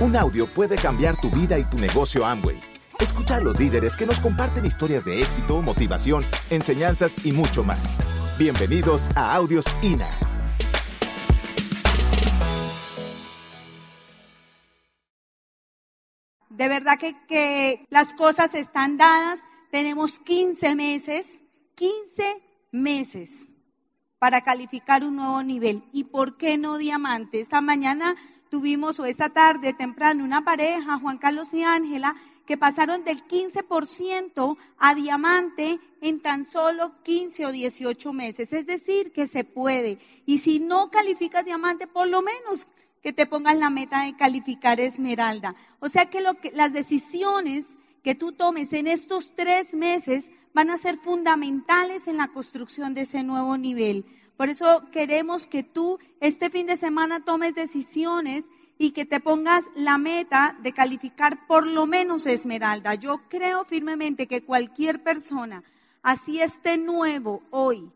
Un audio puede cambiar tu vida y tu negocio Amway. Escucha a los líderes que nos comparten historias de éxito, motivación, enseñanzas y mucho más. Bienvenidos a Audios INA. De verdad que, que las cosas están dadas. Tenemos 15 meses, 15 meses para calificar un nuevo nivel. ¿Y por qué no diamante? Esta mañana tuvimos, o esta tarde temprano, una pareja, Juan Carlos y Ángela, que pasaron del 15% a diamante en tan solo 15 o 18 meses. Es decir, que se puede. Y si no calificas diamante, por lo menos que te pongas la meta de calificar esmeralda. O sea que, lo que las decisiones que tú tomes en estos tres meses van a ser fundamentales en la construcción de ese nuevo nivel. Por eso queremos que tú este fin de semana tomes decisiones y que te pongas la meta de calificar por lo menos esmeralda. Yo creo firmemente que cualquier persona, así esté nuevo hoy,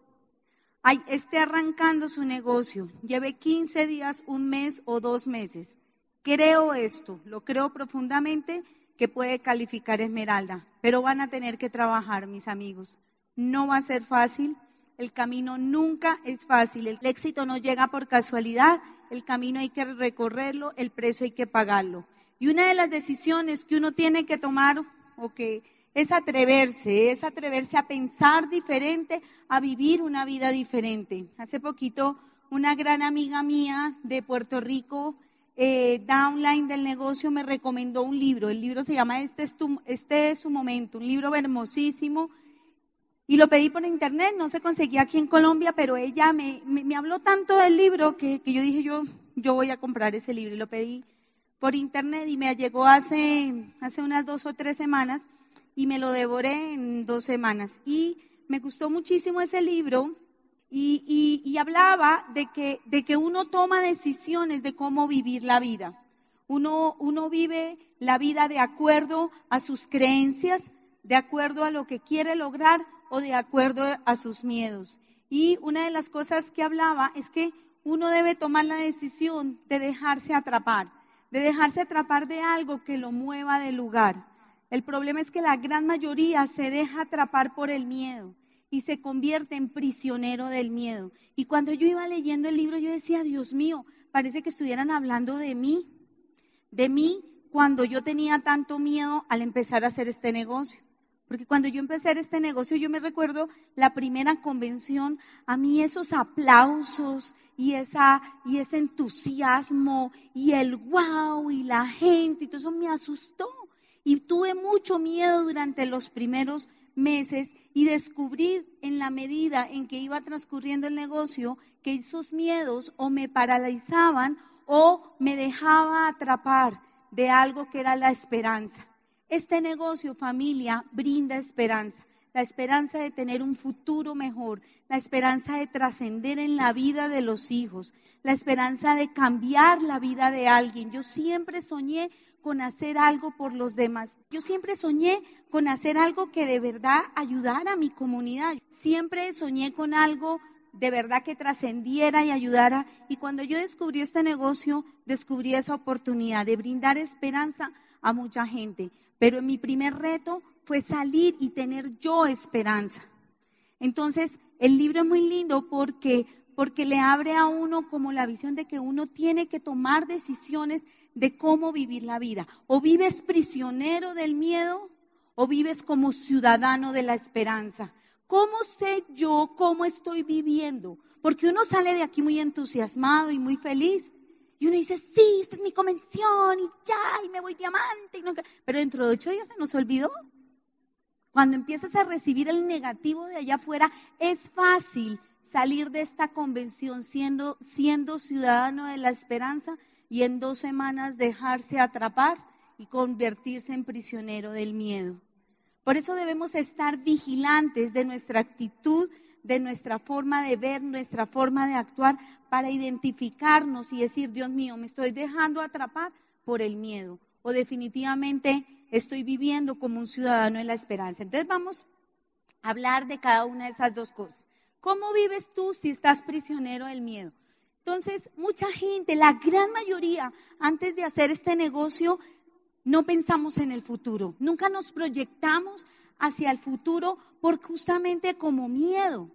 esté arrancando su negocio, lleve 15 días, un mes o dos meses, creo esto, lo creo profundamente que puede calificar Esmeralda, pero van a tener que trabajar, mis amigos. No va a ser fácil, el camino nunca es fácil, el éxito no llega por casualidad, el camino hay que recorrerlo, el precio hay que pagarlo. Y una de las decisiones que uno tiene que tomar o que es atreverse, es atreverse a pensar diferente, a vivir una vida diferente. Hace poquito una gran amiga mía de Puerto Rico eh, downline del negocio me recomendó un libro. El libro se llama Este es, este es su momento, un libro hermosísimo. Y lo pedí por internet, no se conseguía aquí en Colombia, pero ella me, me, habló tanto del libro que, que, yo dije, yo, yo voy a comprar ese libro. Y lo pedí por internet y me llegó hace, hace unas dos o tres semanas y me lo devoré en dos semanas. Y me gustó muchísimo ese libro y, hablaba de que, de que uno toma decisiones de cómo vivir la vida. Uno, uno vive la vida de acuerdo a sus creencias, de acuerdo a lo que quiere lograr o de acuerdo a sus miedos. Y una de las cosas que hablaba es que uno debe tomar la decisión de dejarse atrapar, de dejarse atrapar de algo que lo mueva del lugar. El problema es que la gran mayoría se deja atrapar por el miedo y se convierte en prisionero del miedo. Y cuando yo iba leyendo el libro, yo decía, Dios mío, parece que estuvieran hablando de mí, de mí cuando yo tenía tanto miedo al empezar a hacer este negocio. Porque cuando yo empecé este negocio, yo me recuerdo la primera convención, a mí esos aplausos y, esa, y ese entusiasmo y el wow y la gente y todo eso me asustó. Y tuve mucho miedo durante los primeros meses y descubrí en la medida en que iba transcurriendo el negocio que esos miedos o me paralizaban o me dejaba atrapar de algo que era la esperanza. Este negocio, familia, brinda esperanza. La esperanza de tener un futuro mejor, la esperanza de trascender en la vida de los hijos, la esperanza de cambiar la vida de alguien. Yo siempre soñé con hacer algo por los demás. Yo siempre soñé con hacer algo que de verdad ayudara a mi comunidad. Siempre soñé con algo de verdad que trascendiera y ayudara. Y cuando yo descubrí este negocio, descubrí esa oportunidad de brindar esperanza a mucha gente. Pero mi primer reto fue salir y tener yo esperanza. Entonces, el libro es muy lindo porque porque le abre a uno como la visión de que uno tiene que tomar decisiones de cómo vivir la vida. O vives prisionero del miedo o vives como ciudadano de la esperanza. ¿Cómo sé yo cómo estoy viviendo? Porque uno sale de aquí muy entusiasmado y muy feliz. Y uno dice, sí, esta es mi convención y ya, y me voy diamante. Y Pero dentro de ocho días se nos olvidó. Cuando empiezas a recibir el negativo de allá afuera, es fácil salir de esta convención siendo, siendo ciudadano de la esperanza y en dos semanas dejarse atrapar y convertirse en prisionero del miedo. Por eso debemos estar vigilantes de nuestra actitud, de nuestra forma de ver, nuestra forma de actuar, para identificarnos y decir, Dios mío, me estoy dejando atrapar por el miedo o definitivamente estoy viviendo como un ciudadano de la esperanza. Entonces vamos a hablar de cada una de esas dos cosas. ¿Cómo vives tú si estás prisionero del miedo? Entonces, mucha gente, la gran mayoría, antes de hacer este negocio, no pensamos en el futuro. Nunca nos proyectamos hacia el futuro por justamente como miedo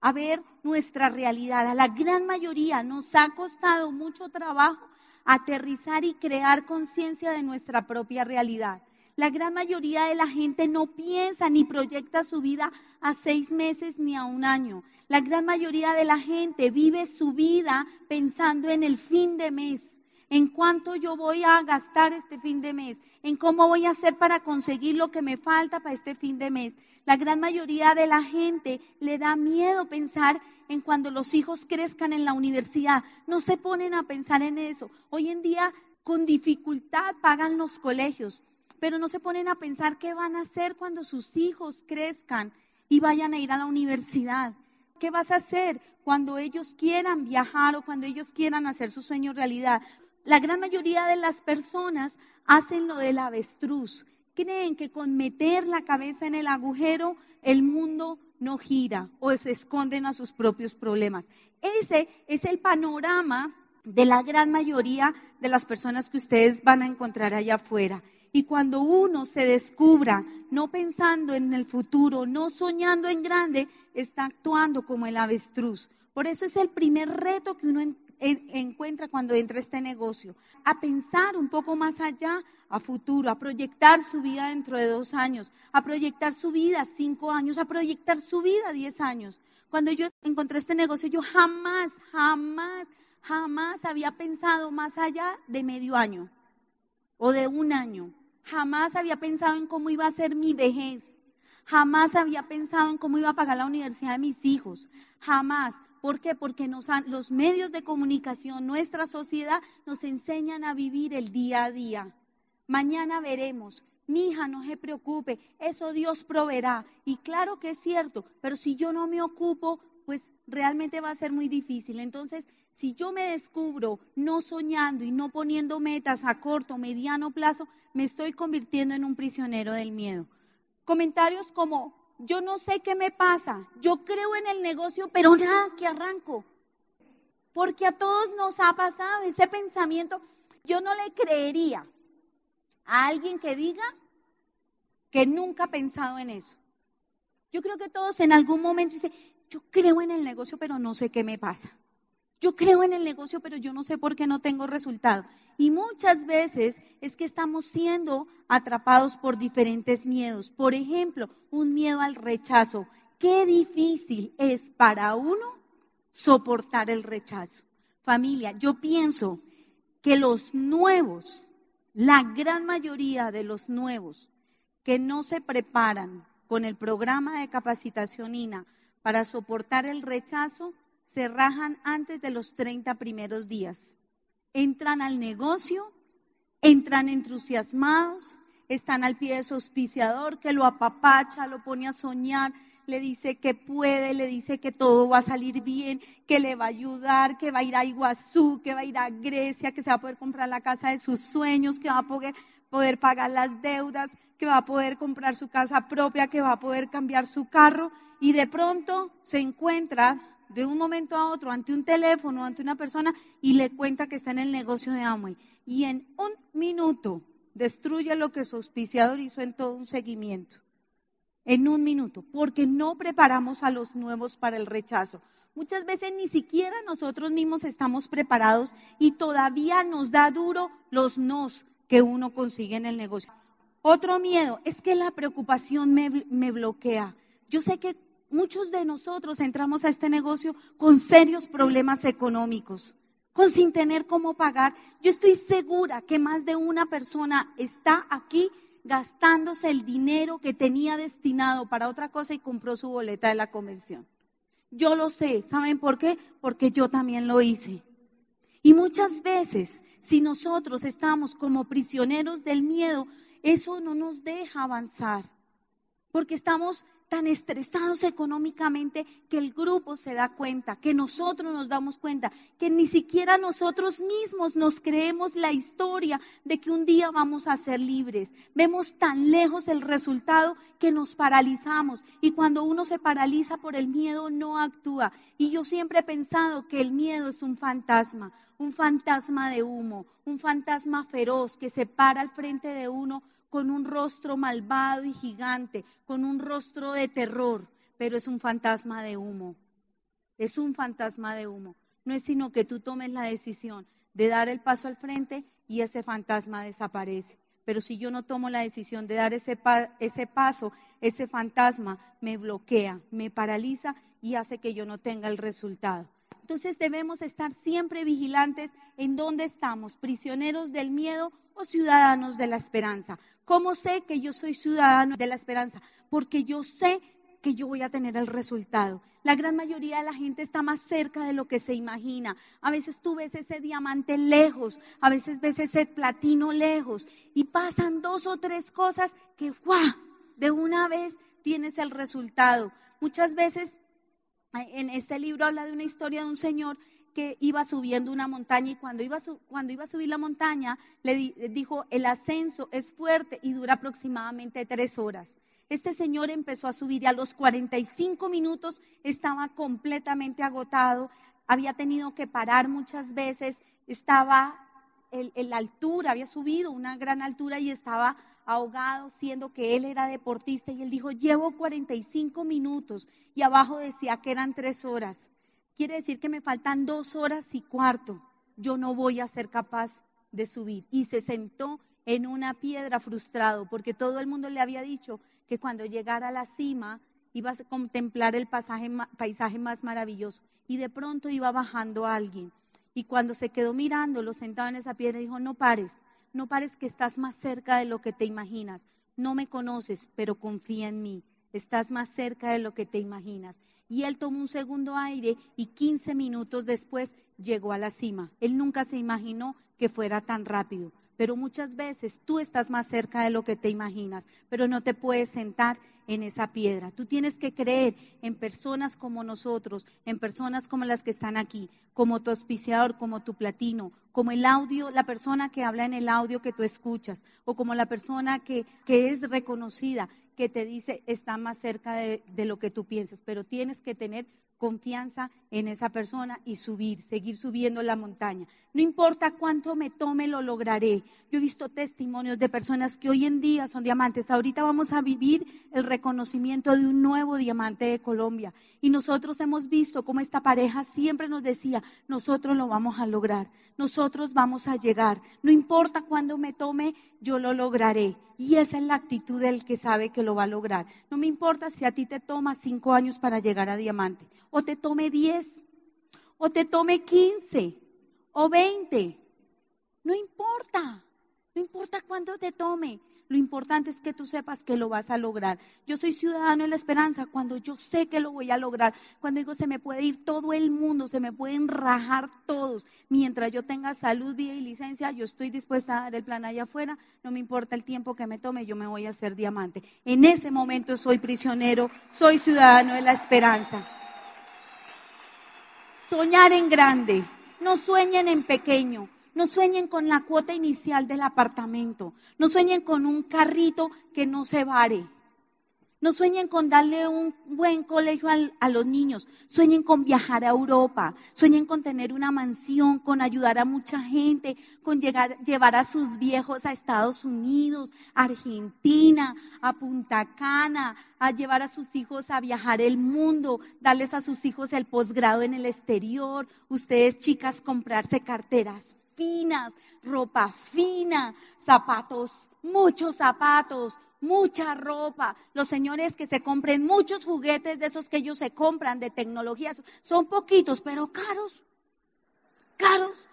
a ver nuestra realidad. A la gran mayoría nos ha costado mucho trabajo aterrizar y crear conciencia de nuestra propia realidad. La gran mayoría de la gente no piensa ni proyecta su vida a seis meses ni a un año. La gran mayoría de la gente vive su vida pensando en el fin de mes, en cuánto yo voy a gastar este fin de mes, en cómo voy a hacer para conseguir lo que me falta para este fin de mes. La gran mayoría de la gente le da miedo pensar en cuando los hijos crezcan en la universidad. No se ponen a pensar en eso. Hoy en día con dificultad pagan los colegios pero no se ponen a pensar qué van a hacer cuando sus hijos crezcan y vayan a ir a la universidad. ¿Qué vas a hacer cuando ellos quieran viajar o cuando ellos quieran hacer su sueño realidad? La gran mayoría de las personas hacen lo del avestruz. Creen que con meter la cabeza en el agujero el mundo no gira o se esconden a sus propios problemas. Ese es el panorama de la gran mayoría de las personas que ustedes van a encontrar allá afuera. Y cuando uno se descubra no pensando en el futuro, no soñando en grande, está actuando como el avestruz. Por eso es el primer reto que uno encuentra cuando entra este negocio, a pensar un poco más allá, a futuro, a proyectar su vida dentro de dos años, a proyectar su vida cinco años, a proyectar su vida diez años. Cuando yo encontré este negocio, yo jamás, jamás, jamás había pensado más allá de medio año o de un año. Jamás había pensado en cómo iba a ser mi vejez. Jamás había pensado en cómo iba a pagar la universidad de mis hijos. Jamás. ¿Por qué? Porque los medios de comunicación, nuestra sociedad, nos enseñan a vivir el día a día. Mañana veremos. Mi hija, no se preocupe, eso Dios proveerá. Y claro que es cierto, pero si yo no me ocupo, pues realmente va a ser muy difícil. Entonces, si yo me descubro no soñando y no poniendo metas a corto, mediano plazo, me estoy convirtiendo en un prisionero del miedo. Comentarios como, yo no sé qué me pasa, yo creo en el negocio, pero nada que arranco. Porque a todos nos ha pasado ese pensamiento. Yo no le creería a alguien que diga que nunca ha pensado en eso. Yo creo que todos en algún momento dicen, yo creo en el negocio, pero no sé qué me pasa. Yo creo en el negocio, pero yo no sé por qué no tengo resultado. Y muchas veces es que estamos siendo atrapados por diferentes miedos. Por ejemplo, un miedo al rechazo. Qué difícil es para uno soportar el rechazo. Familia, yo pienso que los nuevos, la gran mayoría de los nuevos que no se preparan con el programa de capacitación INA para soportar el rechazo, se rajan antes de los 30 primeros días. Entran al negocio, entran entusiasmados, están al pie de su auspiciador que lo apapacha, lo pone a soñar, le dice que puede, le dice que todo va a salir bien, que le va a ayudar, que va a ir a Iguazú, que va a ir a Grecia, que se va a poder comprar la casa de sus sueños, que va a poder, poder pagar las deudas, que va a poder comprar su casa propia, que va a poder cambiar su carro y de pronto se encuentra de un momento a otro ante un teléfono, ante una persona y le cuenta que está en el negocio de Amway. Y en un minuto destruye lo que su auspiciador hizo en todo un seguimiento. En un minuto, porque no preparamos a los nuevos para el rechazo. Muchas veces ni siquiera nosotros mismos estamos preparados y todavía nos da duro los nos que uno consigue en el negocio. Otro miedo es que la preocupación me, me bloquea. Yo sé que muchos de nosotros entramos a este negocio con serios problemas económicos, con sin tener cómo pagar. Yo estoy segura que más de una persona está aquí gastándose el dinero que tenía destinado para otra cosa y compró su boleta de la convención. Yo lo sé, ¿saben por qué? Porque yo también lo hice. Y muchas veces, si nosotros estamos como prisioneros del miedo, eso no nos deja avanzar, porque estamos tan estresados económicamente que el grupo se da cuenta, que nosotros nos damos cuenta, que ni siquiera nosotros mismos nos creemos la historia de que un día vamos a ser libres. Vemos tan lejos el resultado que nos paralizamos y cuando uno se paraliza por el miedo no actúa. Y yo siempre he pensado que el miedo es un fantasma, un fantasma de humo, un fantasma feroz que se para al frente de uno con un rostro malvado y gigante, con un rostro de terror, pero es un fantasma de humo. Es un fantasma de humo. No es sino que tú tomes la decisión de dar el paso al frente y ese fantasma desaparece. Pero si yo no tomo la decisión de dar ese, ese paso, ese fantasma me bloquea, me paraliza y hace que yo no tenga el resultado. Entonces debemos estar siempre vigilantes en dónde estamos, prisioneros del miedo o ciudadanos de la esperanza. ¿Cómo sé que yo soy ciudadano de la esperanza? Porque yo sé que yo voy a tener el resultado. La gran mayoría de la gente está más cerca de lo que se imagina. A veces tú ves ese diamante lejos, a veces ves ese platino lejos y pasan dos o tres cosas que ¡guau! de una vez tienes el resultado. Muchas veces en este libro habla de una historia de un señor que iba subiendo una montaña y cuando iba, cuando iba a subir la montaña le dijo, el ascenso es fuerte y dura aproximadamente tres horas. Este señor empezó a subir y a los 45 minutos estaba completamente agotado, había tenido que parar muchas veces, estaba en, la altura, había subido una gran altura y estaba ahogado, siendo que él era deportista y él dijo, llevo 45 minutos y abajo decía que eran tres horas quiere decir que me faltan dos horas y cuarto. Yo no voy a ser capaz de subir. Y se sentó en una piedra frustrado porque todo el mundo le había dicho que cuando llegara a la cima iba a contemplar el paisaje más maravilloso. Y de pronto iba bajando alguien. Y cuando se quedó mirándolo sentado en esa piedra, dijo, no pares, no pares que estás más cerca de lo que te imaginas. No me conoces, pero confía en mí. Estás más cerca de lo que te imaginas y él tomó un segundo aire y 15 minutos después llegó a la cima. Él nunca se imaginó que fuera tan rápido, pero muchas veces tú estás más cerca de lo que te imaginas, pero no te puedes sentar en esa piedra. Tú tienes que creer en personas como nosotros, en personas como las que están aquí, como tu auspiciador, como tu platino, como el audio, la persona que habla en el audio que tú escuchas, o como la persona que, que es reconocida que te dice está más cerca de, lo que tú piensas, pero tienes que tener confianza en esa persona y subir, seguir subiendo la montaña. No importa cuánto me tome, lo lograré. Yo he visto testimonios de personas que hoy en día son diamantes. Ahorita vamos a vivir el reconocimiento de un nuevo diamante de Colombia. Y nosotros hemos visto cómo esta pareja siempre nos decía, nosotros lo vamos a lograr, nosotros vamos a llegar. No importa cuándo me tome, yo lo lograré. Y esa es la actitud del que sabe que lo va a lograr. No me importa si a ti te toma cinco años para llegar a diamante, o te tome diez, o te tome quince o 20. No importa, no importa cuánto te tome. Lo importante es que tú sepas que lo vas a lograr. Yo soy ciudadano en la esperanza cuando yo sé que lo voy a lograr. Cuando digo se me puede ir todo el mundo, se me pueden rajar todos. Mientras yo tenga salud, vida y licencia, yo estoy dispuesta a dar el plan allá afuera. No me importa el tiempo que me tome, yo me voy a hacer diamante. En ese momento soy prisionero, soy ciudadano de la esperanza. Soñar en grande no sueñen en pequeño, no sueñen con la cuota inicial del apartamento, no sueñen con un carrito que no se vare. No sueñen con darle un buen colegio a los niños, sueñen con viajar a Europa, sueñen con tener una mansión, con ayudar a mucha gente, con llegar, llevar a sus viejos a Estados Unidos, Argentina, a Punta Cana, a llevar a sus hijos a viajar el mundo, darles a sus hijos el posgrado en el exterior, ustedes chicas comprarse carteras finas, ropa fina, zapatos, muchos zapatos, mucha ropa. Los señores que se compren muchos juguetes de esos que ellos se compran de tecnologías, son poquitos, pero caros, caros.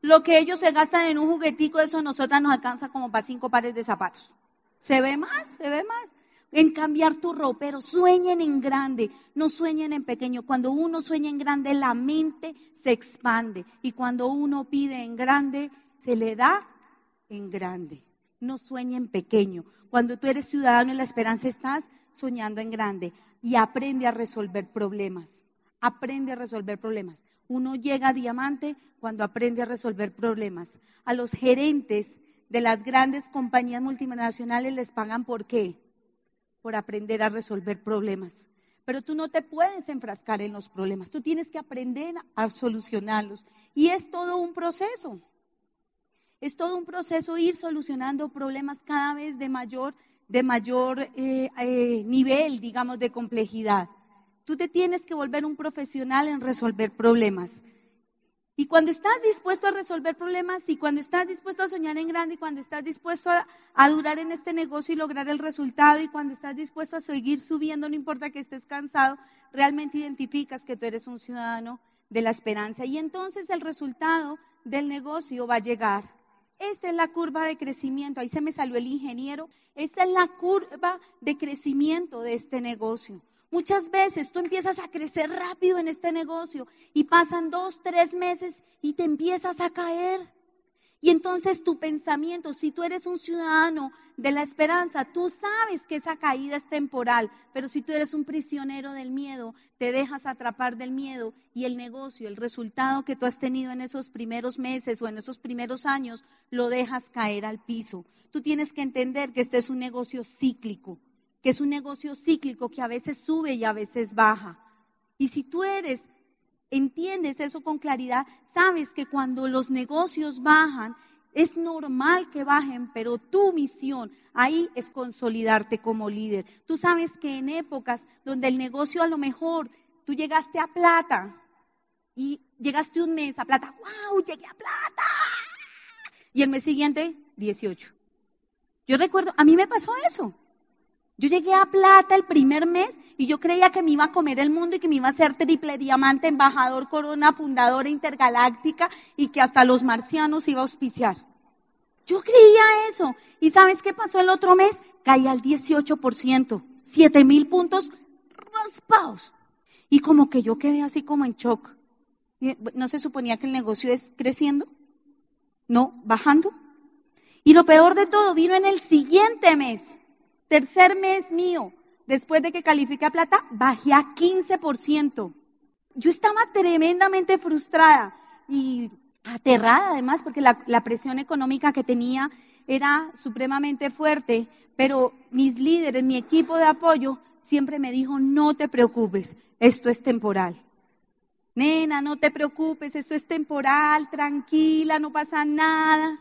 Lo que ellos se gastan en un juguetico, eso a nosotras nos alcanza como para cinco pares de zapatos. ¿Se ve más? ¿Se ve más? En cambiar tu ropa, sueñen en grande, no sueñen en pequeño. Cuando uno sueña en grande, la mente se expande. Y cuando uno pide en grande, se le da en grande no sueñen pequeño. Cuando tú eres ciudadano en la esperanza estás soñando en grande y aprende a resolver problemas. Aprende a resolver problemas. Uno llega a diamante cuando aprende a resolver problemas. A los gerentes de las grandes compañías multinacionales les pagan por qué? Por aprender a resolver problemas. Pero tú no te puedes enfrascar en los problemas, tú tienes que aprender a solucionarlos. Y es todo un proceso. Es todo un proceso ir solucionando problemas cada vez de mayor, de mayor eh, eh, nivel, digamos, de complejidad. Tú te tienes que volver un profesional en resolver problemas. Y cuando estás dispuesto a resolver problemas y cuando estás dispuesto a soñar en grande y cuando estás dispuesto a, durar en este negocio y lograr el resultado y cuando estás dispuesto a seguir subiendo, no importa que estés cansado, realmente identificas que tú eres un ciudadano de la esperanza. Y entonces el resultado del negocio va a llegar. Esta es la curva de crecimiento. Ahí se me salió el ingeniero. Esta es la curva de crecimiento de este negocio. Muchas veces tú empiezas a crecer rápido en este negocio y pasan dos, tres meses y te empiezas a caer. Y entonces tu pensamiento, si tú eres un ciudadano de la esperanza, tú sabes que esa caída es temporal, pero si tú eres un prisionero del miedo, te dejas atrapar del miedo y el negocio, el resultado que tú has tenido en esos primeros meses o en esos primeros años, lo dejas caer al piso. Tú tienes que entender que este es un negocio cíclico que es un negocio cíclico que a veces sube y a veces baja. Y si tú eres, entiendes eso con claridad, sabes que cuando los negocios bajan, es normal que bajen, pero tu misión ahí es consolidarte como líder. Tú sabes que en épocas donde el negocio a lo mejor tú llegaste a plata y llegaste un mes a plata, wow, llegué a plata. Y el mes siguiente, 18. Yo recuerdo, a mí me pasó eso. Yo llegué a plata el primer mes y yo creía que me iba a comer el mundo y que me iba a ser triple diamante, embajador, corona, fundadora intergaláctica y que hasta los marcianos iba a auspiciar. Yo creía eso. ¿Y sabes qué pasó el otro mes? Caí al 18%, 7 mil puntos raspados. Y como que yo quedé así como en shock. ¿No se suponía que el negocio es creciendo? No, bajando. Y lo peor de todo vino en el siguiente mes. Tercer mes mío, después de que califiqué a plata, bajé a 15%. Yo estaba tremendamente frustrada y aterrada además porque la, la presión económica que tenía era supremamente fuerte, pero mis líderes, mi equipo de apoyo siempre me dijo, no te preocupes, esto es temporal. Nena, no te preocupes, esto es temporal, tranquila, no pasa nada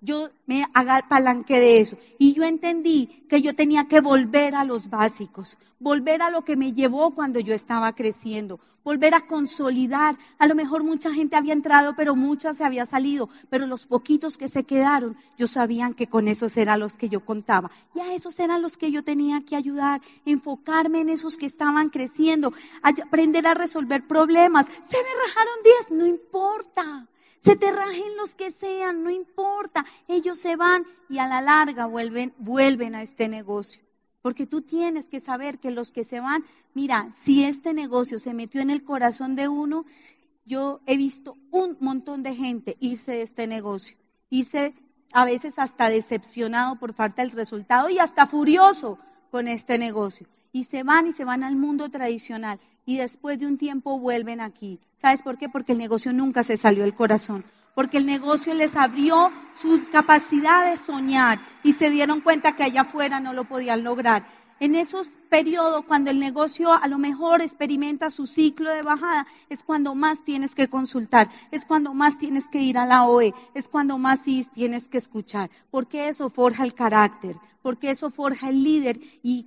yo me palanque de eso. Y yo entendí que yo tenía que volver a los básicos, volver a lo que me llevó cuando yo estaba creciendo, volver a consolidar. A lo mejor mucha gente había entrado, pero mucha se había salido, pero los poquitos que se quedaron, yo sabía que con esos eran los que yo contaba. Y esos eran los que yo tenía que ayudar, enfocarme en esos que estaban creciendo, aprender a resolver problemas. Se me rajaron diez, no importa. Se te rajen los que sean, no importa. Ellos se van y a la larga vuelven, vuelven a este negocio. Porque tú tienes que saber que los que se van, mira, si este negocio se metió en el corazón de uno, yo he visto un montón de gente irse de este negocio, irse a veces hasta decepcionado por falta del resultado y hasta furioso con este negocio. Y se van y se van al mundo tradicional y después de un tiempo vuelven aquí. ¿Sabes por qué? Porque el negocio nunca se salió del corazón. Porque el negocio les abrió su capacidad de soñar y se dieron cuenta que allá afuera no lo podían lograr. En esos periodos, cuando el negocio a lo mejor experimenta su ciclo de bajada, es cuando más tienes que consultar, es cuando más tienes que ir a la OE, es cuando más tienes que escuchar, porque eso forja el carácter, porque eso forja el líder y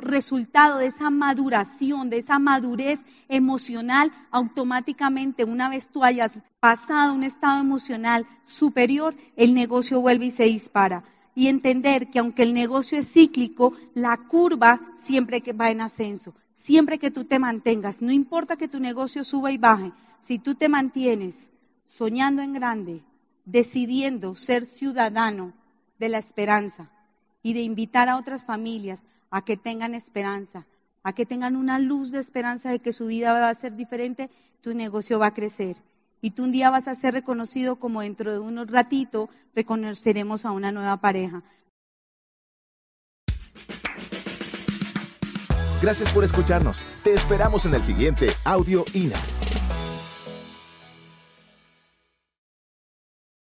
resultado de esa maduración, de esa madurez emocional, automáticamente una vez tú hayas pasado un estado emocional superior, el negocio vuelve y se dispara. Y entender que aunque el negocio es cíclico, la curva siempre que va en ascenso, siempre que tú te mantengas, no importa que tu negocio suba y baje, si tú te mantienes soñando en grande, decidiendo ser ciudadano de la esperanza y de invitar a otras familias a que tengan esperanza, a que tengan una luz de esperanza de que su vida va a ser diferente, tu negocio va a crecer. Y tú un día vas a ser reconocido como dentro de unos ratito reconoceremos a una nueva pareja. Gracias por escucharnos. Te esperamos en el siguiente Audio INA.